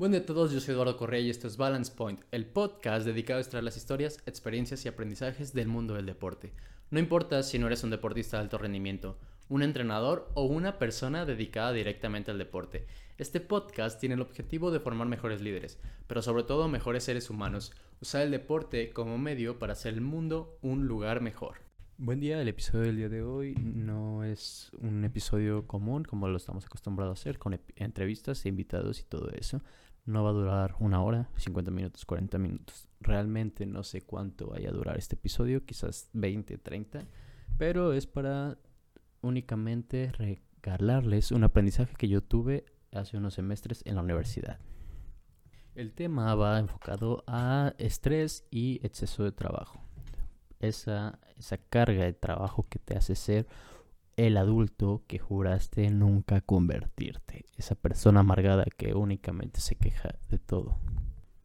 Buen día a todos, yo soy Eduardo Correa y esto es Balance Point, el podcast dedicado a extraer las historias, experiencias y aprendizajes del mundo del deporte. No importa si no eres un deportista de alto rendimiento, un entrenador o una persona dedicada directamente al deporte. Este podcast tiene el objetivo de formar mejores líderes, pero sobre todo mejores seres humanos, usar el deporte como medio para hacer el mundo un lugar mejor. Buen día, el episodio del día de hoy no es un episodio común como lo estamos acostumbrados a hacer, con entrevistas e invitados y todo eso no va a durar una hora, 50 minutos, 40 minutos. Realmente no sé cuánto vaya a durar este episodio, quizás 20, 30, pero es para únicamente regalarles un aprendizaje que yo tuve hace unos semestres en la universidad. El tema va enfocado a estrés y exceso de trabajo. Esa, esa carga de trabajo que te hace ser el adulto que juraste nunca convertirte, esa persona amargada que únicamente se queja de todo.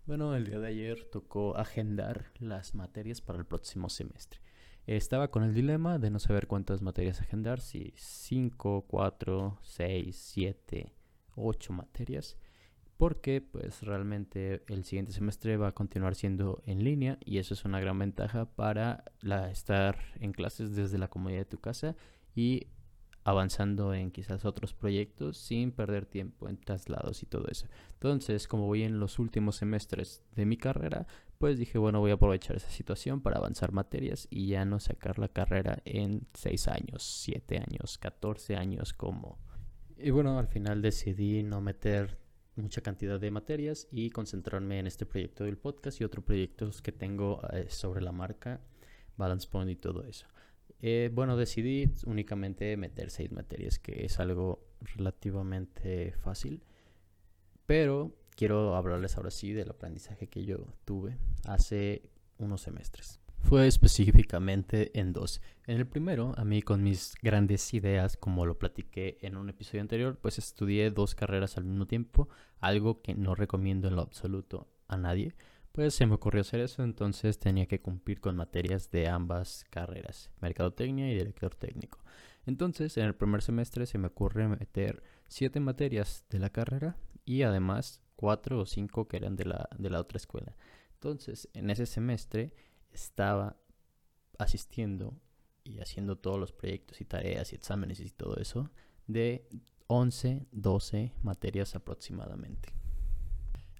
Bueno, el día de ayer tocó agendar las materias para el próximo semestre. Estaba con el dilema de no saber cuántas materias agendar, si 5, 4, 6, 7, 8 materias, porque pues realmente el siguiente semestre va a continuar siendo en línea y eso es una gran ventaja para estar en clases desde la comodidad de tu casa y avanzando en quizás otros proyectos sin perder tiempo en traslados y todo eso. Entonces, como voy en los últimos semestres de mi carrera, pues dije, bueno, voy a aprovechar esa situación para avanzar materias y ya no sacar la carrera en 6 años, 7 años, 14 años como... Y bueno, al final decidí no meter mucha cantidad de materias y concentrarme en este proyecto del podcast y otros proyectos que tengo eh, sobre la marca Balance Point y todo eso. Eh, bueno, decidí únicamente meter seis materias, que es algo relativamente fácil. Pero quiero hablarles ahora sí del aprendizaje que yo tuve hace unos semestres. Fue específicamente en dos. En el primero, a mí con mis grandes ideas, como lo platiqué en un episodio anterior, pues estudié dos carreras al mismo tiempo, algo que no recomiendo en lo absoluto a nadie pues se me ocurrió hacer eso, entonces tenía que cumplir con materias de ambas carreras, mercadotecnia y director técnico. Entonces, en el primer semestre se me ocurre meter siete materias de la carrera y además cuatro o cinco que eran de la, de la otra escuela. Entonces, en ese semestre estaba asistiendo y haciendo todos los proyectos y tareas y exámenes y todo eso de 11, 12 materias aproximadamente.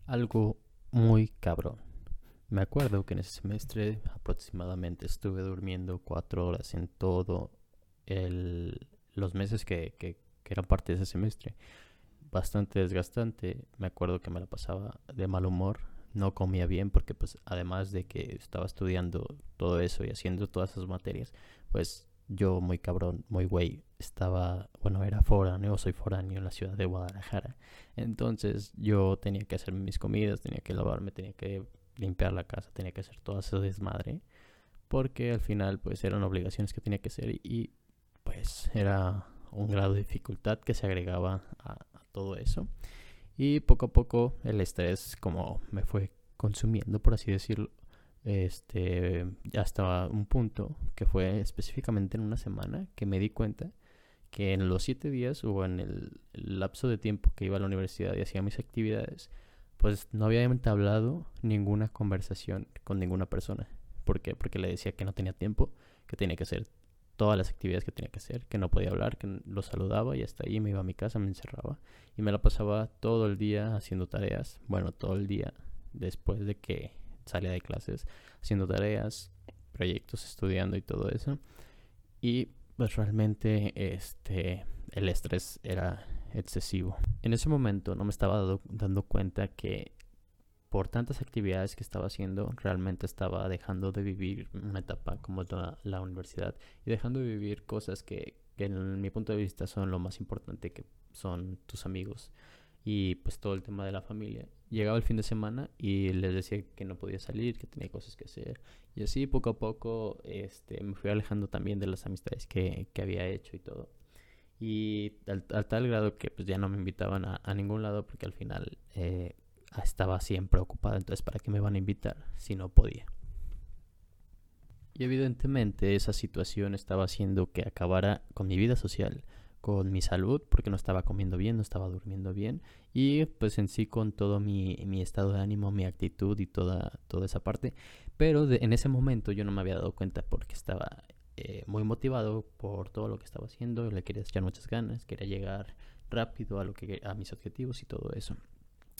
Algo muy cabrón. Me acuerdo que en ese semestre aproximadamente estuve durmiendo cuatro horas en todo el, los meses que, que, eran parte de ese semestre. Bastante desgastante. Me acuerdo que me la pasaba de mal humor. No comía bien porque pues además de que estaba estudiando todo eso y haciendo todas esas materias, pues yo muy cabrón, muy güey, estaba, bueno, era foráneo, soy foráneo en la ciudad de Guadalajara. Entonces yo tenía que hacer mis comidas, tenía que lavarme, tenía que limpiar la casa, tenía que hacer todo ese desmadre. Porque al final pues eran obligaciones que tenía que hacer y, pues era un grado de dificultad que se agregaba a, a todo eso. Y poco a poco el estrés como me fue consumiendo, por así decirlo, este, ya estaba un punto que fue específicamente en una semana que me di cuenta que en los siete días o en el, lapso de tiempo que iba a la universidad y hacía mis actividades, pues no había entablado ninguna conversación con ninguna persona. ¿Por qué? Porque le decía que no tenía tiempo, que tenía que hacer todas las actividades que tenía que hacer, que no podía hablar, que lo saludaba y hasta ahí me iba a mi casa, me encerraba y me la pasaba todo el día haciendo tareas, bueno, todo el día después de que salía de clases, haciendo tareas, proyectos, estudiando y todo eso. Y pues realmente este, el estrés era excesivo. En ese momento no me estaba dando cuenta que por tantas actividades que estaba haciendo, realmente estaba dejando de vivir una etapa como la, la universidad y dejando de vivir cosas que, en mi punto de vista son lo más importante que son tus amigos y pues todo el tema de la familia llegaba el fin de semana y les decía que no podía salir, que tenía cosas que hacer. Y así poco a poco este, me fui alejando también de las amistades que, que había hecho y todo. Y al, tal grado que pues ya no me invitaban a, a ningún lado porque al final eh, estaba siempre ocupada. Entonces, ¿para qué me van a invitar si no podía? Y evidentemente esa situación estaba haciendo que acabara con mi vida social, con mi salud porque no estaba comiendo bien, no estaba durmiendo bien y pues en sí con todo mi, mi estado de ánimo, mi actitud y toda, toda esa parte. Pero en ese momento yo no me había dado cuenta porque estaba eh, muy motivado por todo lo que estaba haciendo, le quería echar muchas ganas, quería llegar rápido a, lo que, a mis objetivos y todo eso.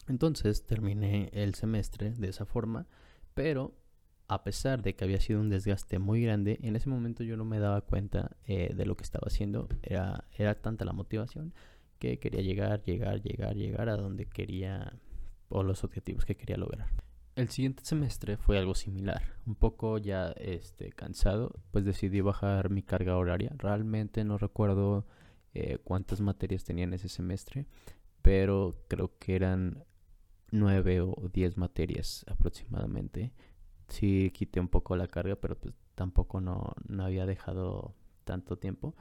Entonces terminé el semestre de esa forma, pero a pesar de que había sido un desgaste muy grande, en ese momento yo no me daba cuenta eh, de lo que estaba haciendo. Era, tanta la motivación que quería llegar, llegar, llegar, llegar a donde quería o los objetivos que quería lograr. El siguiente semestre fue algo similar, un poco ya este, cansado, pues decidí bajar mi carga horaria. Realmente no recuerdo eh, cuántas materias tenía en ese semestre, pero creo que eran nueve o diez materias aproximadamente sí quité un poco la carga, pero pues tampoco no, no había dejado tanto tiempo.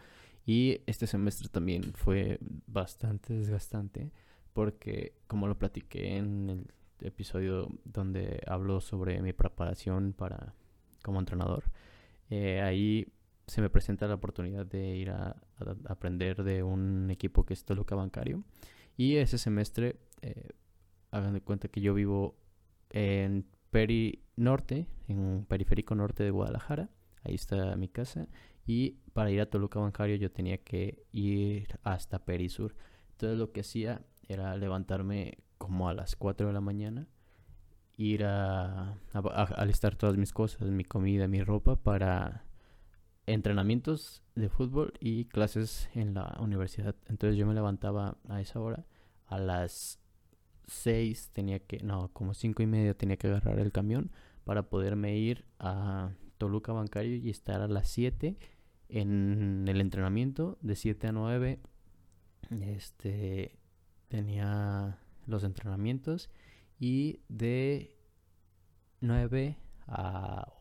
Y este semestre también fue bastante desgastante porque como lo platiqué en el episodio donde hablo sobre mi preparación para como entrenador, eh, ahí se me presenta la oportunidad de ir a, aprender de un equipo que es Toluca Bancario. Y ese semestre, eh, hagan de cuenta que yo vivo en Peri Norte, en un periférico norte de Guadalajara. Ahí está mi casa. Y para ir a Toluca Bancario yo tenía que ir hasta Perisur. Entonces lo que hacía era levantarme como a las 4 de la mañana, ir a, alistar todas mis cosas, mi comida, mi ropa para entrenamientos de fútbol y clases en la universidad. Entonces yo me levantaba a esa hora, a las 6 tenía que, no, como cinco y media tenía que agarrar el camión para poderme ir a Toluca Bancario y estar a las 7 en el entrenamiento de 7 a 9. Este tenía los entrenamientos y de 9 a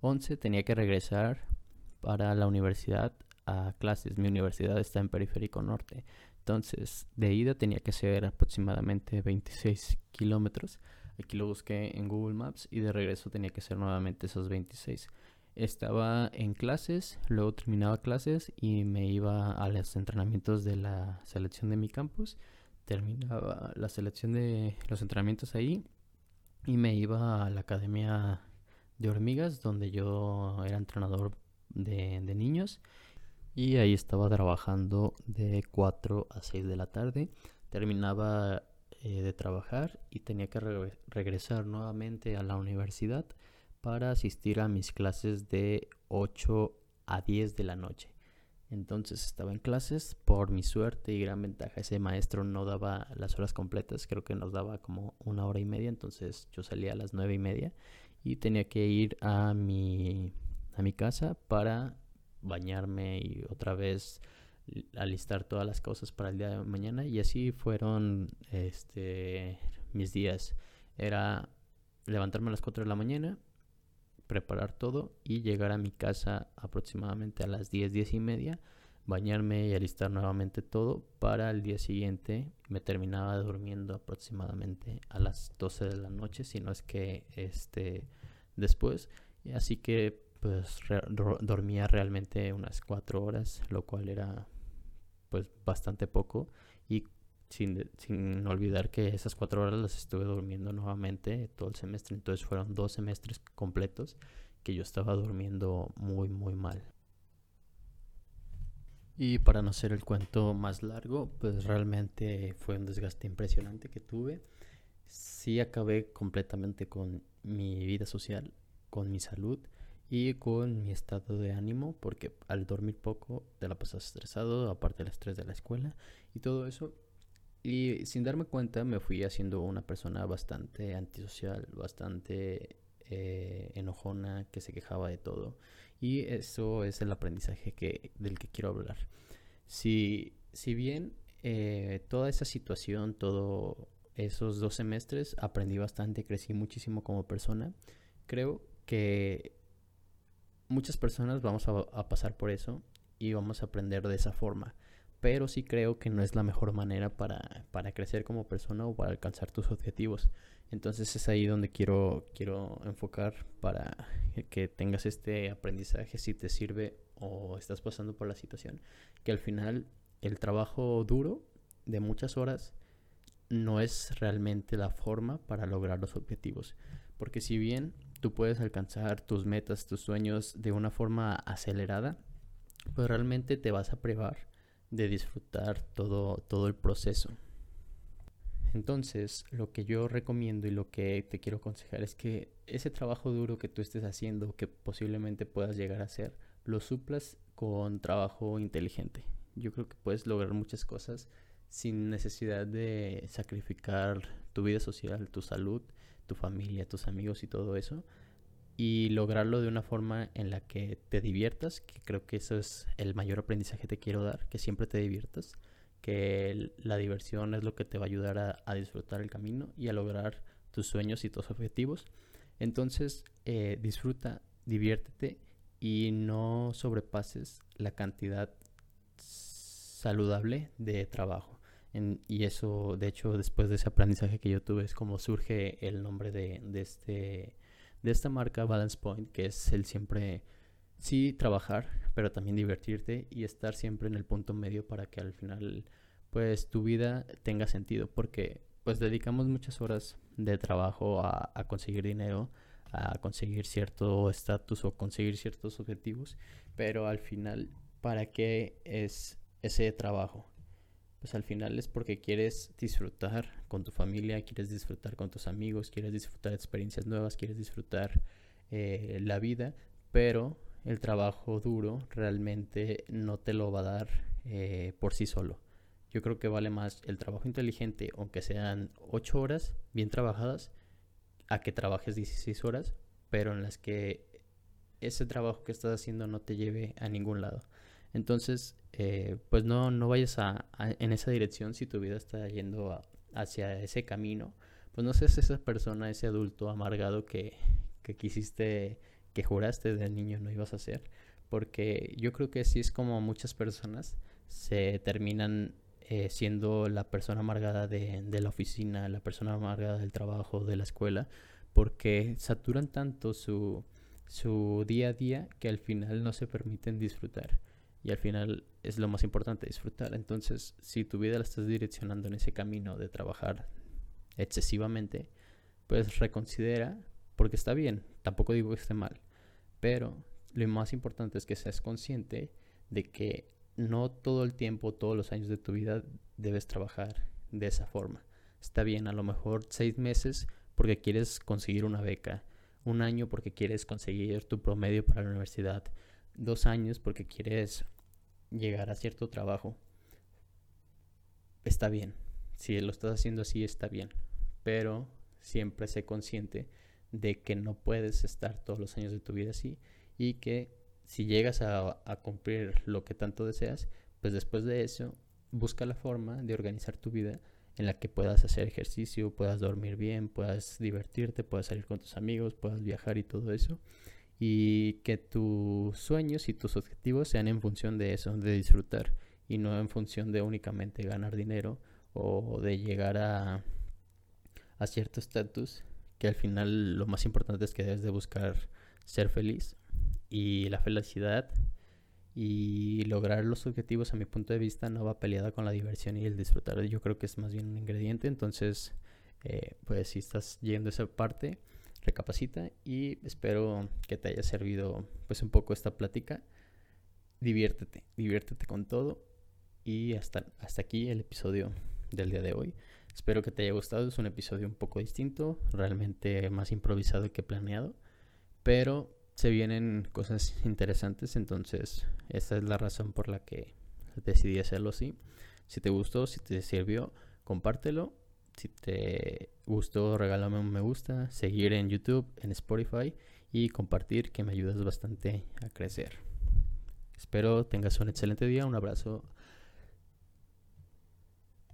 11 tenía que regresar para la universidad a clases. Mi universidad está en Periférico Norte. Entonces, de ida tenía que ser aproximadamente 26 kilómetros. Aquí lo busqué en Google Maps y de regreso tenía que ser nuevamente esos 26. Estaba en clases, luego terminaba clases y me iba a los entrenamientos de la selección de mi campus. Terminaba la selección de los entrenamientos ahí y me iba a la academia de hormigas donde yo era entrenador de, de niños y ahí estaba trabajando de 4 a 6 de la tarde. Terminaba eh, de trabajar y tenía que regresar nuevamente a la universidad para asistir a mis clases de 8 a 10 de la noche. Entonces estaba en clases, por mi suerte y gran ventaja, ese maestro no daba las horas completas, creo que nos daba como una hora y media, entonces yo salía a las nueve y media y tenía que ir a mi, a mi casa para bañarme y otra vez alistar todas las cosas para el día de mañana. Y así fueron este mis días. Era levantarme a las 4 de la mañana preparar todo y llegar a mi casa aproximadamente a las 10 10 y media bañarme y alistar nuevamente todo para el día siguiente. Me terminaba durmiendo aproximadamente a las 12 de la noche si no es que este después. Así que pues dormía realmente unas cuatro horas, lo cual era pues bastante poco y sin, sin olvidar que esas cuatro horas las estuve durmiendo nuevamente todo el semestre, entonces fueron dos semestres completos que yo estaba durmiendo muy muy mal. Y para no ser el cuento más largo, pues realmente fue un desgaste impresionante que tuve. Sí acabé completamente con mi vida social, con mi salud y con mi estado de ánimo, porque al dormir poco te la pasas estresado, aparte del estrés de la escuela y todo eso. Y sin darme cuenta me fui haciendo una persona bastante antisocial, bastante eh, enojona, que se quejaba de todo. Y eso es el aprendizaje que, del que quiero hablar. Si, si bien eh, toda esa situación, todos esos dos semestres, aprendí bastante, crecí muchísimo como persona, creo que muchas personas vamos a, pasar por eso y vamos a aprender de esa forma. pero sí creo que no es la mejor manera para, para crecer como persona o para alcanzar tus objetivos. Entonces es ahí donde quiero, quiero enfocar para que tengas este aprendizaje si te sirve o estás pasando por la situación. Que al final el trabajo duro de muchas horas no es realmente la forma para lograr los objetivos. Porque si bien tú puedes alcanzar tus metas, tus sueños de una forma acelerada, pues realmente te vas a privar de disfrutar todo, todo el proceso. Entonces, lo que yo recomiendo y lo que te quiero aconsejar es que ese trabajo duro que tú estés haciendo, que posiblemente puedas llegar a hacer, lo suplas con trabajo inteligente. Yo creo que puedes lograr muchas cosas sin necesidad de sacrificar tu vida social, tu salud, tu familia, tus amigos y todo eso. Y lograrlo de una forma en la que te diviertas, que creo que eso es el mayor aprendizaje que te quiero dar, que siempre te diviertas que la diversión es lo que te va a ayudar a, disfrutar el camino y a lograr tus sueños y tus objetivos. Entonces, eh, disfruta, diviértete y no sobrepases la cantidad saludable de trabajo. Y eso, de hecho, después de ese aprendizaje que yo tuve, es como surge el nombre de, de, este, de esta marca Balance Point, que es el siempre sí trabajar, pero también divertirte y estar siempre en el punto medio para que al final pues tu vida tenga sentido, porque pues dedicamos muchas horas de trabajo a, conseguir dinero, a conseguir cierto estatus o conseguir ciertos objetivos, pero al final, ¿para qué es ese trabajo? Pues al final es porque quieres disfrutar con tu familia, quieres disfrutar con tus amigos, quieres disfrutar experiencias nuevas, quieres disfrutar eh, la vida, pero el trabajo duro realmente no te lo va a dar eh, por sí solo. Yo creo que vale más el trabajo inteligente, aunque sean 8 horas bien trabajadas, a que trabajes 16 horas, pero en las que ese trabajo que estás haciendo no te lleve a ningún lado. Entonces, eh, pues no, no vayas a, en esa dirección si tu vida está yendo hacia ese camino. Pues no seas esa persona, ese adulto amargado que, que quisiste que juraste de niño no ibas a hacer, porque yo creo que así es como muchas personas se terminan eh, siendo la persona amargada de, la oficina, la persona amargada del trabajo, de la escuela, porque saturan tanto su, su día a día que al final no se permiten disfrutar. Y al final es lo más importante, disfrutar. Entonces, si tu vida la estás direccionando en ese camino de trabajar excesivamente, pues reconsidera porque está bien, tampoco digo que esté mal, pero lo más importante es que seas consciente de que no todo el tiempo, todos los años de tu vida debes trabajar de esa forma. Está bien, a lo mejor seis meses porque quieres conseguir una beca, un año porque quieres conseguir tu promedio para la universidad, dos años porque quieres llegar a cierto trabajo. Está bien, si lo estás haciendo así está bien, pero siempre sé consciente de que no puedes estar todos los años de tu vida así y que si llegas a, cumplir lo que tanto deseas, pues después de eso busca la forma de organizar tu vida en la que puedas hacer ejercicio, puedas dormir bien, puedas divertirte, puedas salir con tus amigos, puedas viajar y todo eso. Y que tus sueños y tus objetivos sean en función de eso, de disfrutar y no en función de únicamente ganar dinero o de llegar a, a cierto estatus que al final lo más importante es que debes de buscar ser feliz y la felicidad y lograr los objetivos a mi punto de vista no va peleada con la diversión y el disfrutar. Yo creo que es más bien un ingrediente, entonces eh, pues si estás yendo a esa parte, recapacita y espero que te haya servido pues un poco esta plática. Diviértete, diviértete con todo y hasta, hasta aquí el episodio del día de hoy. Espero que te haya gustado. Es un episodio un poco distinto, realmente más improvisado que planeado, pero se vienen cosas interesantes, entonces esa es la razón por la que decidí hacerlo así. Si te gustó, si te sirvió, compártelo. Si te gustó, regálame un me gusta, seguir en YouTube, en Spotify y compartir que me ayudas bastante a crecer. Espero tengas un excelente día, un abrazo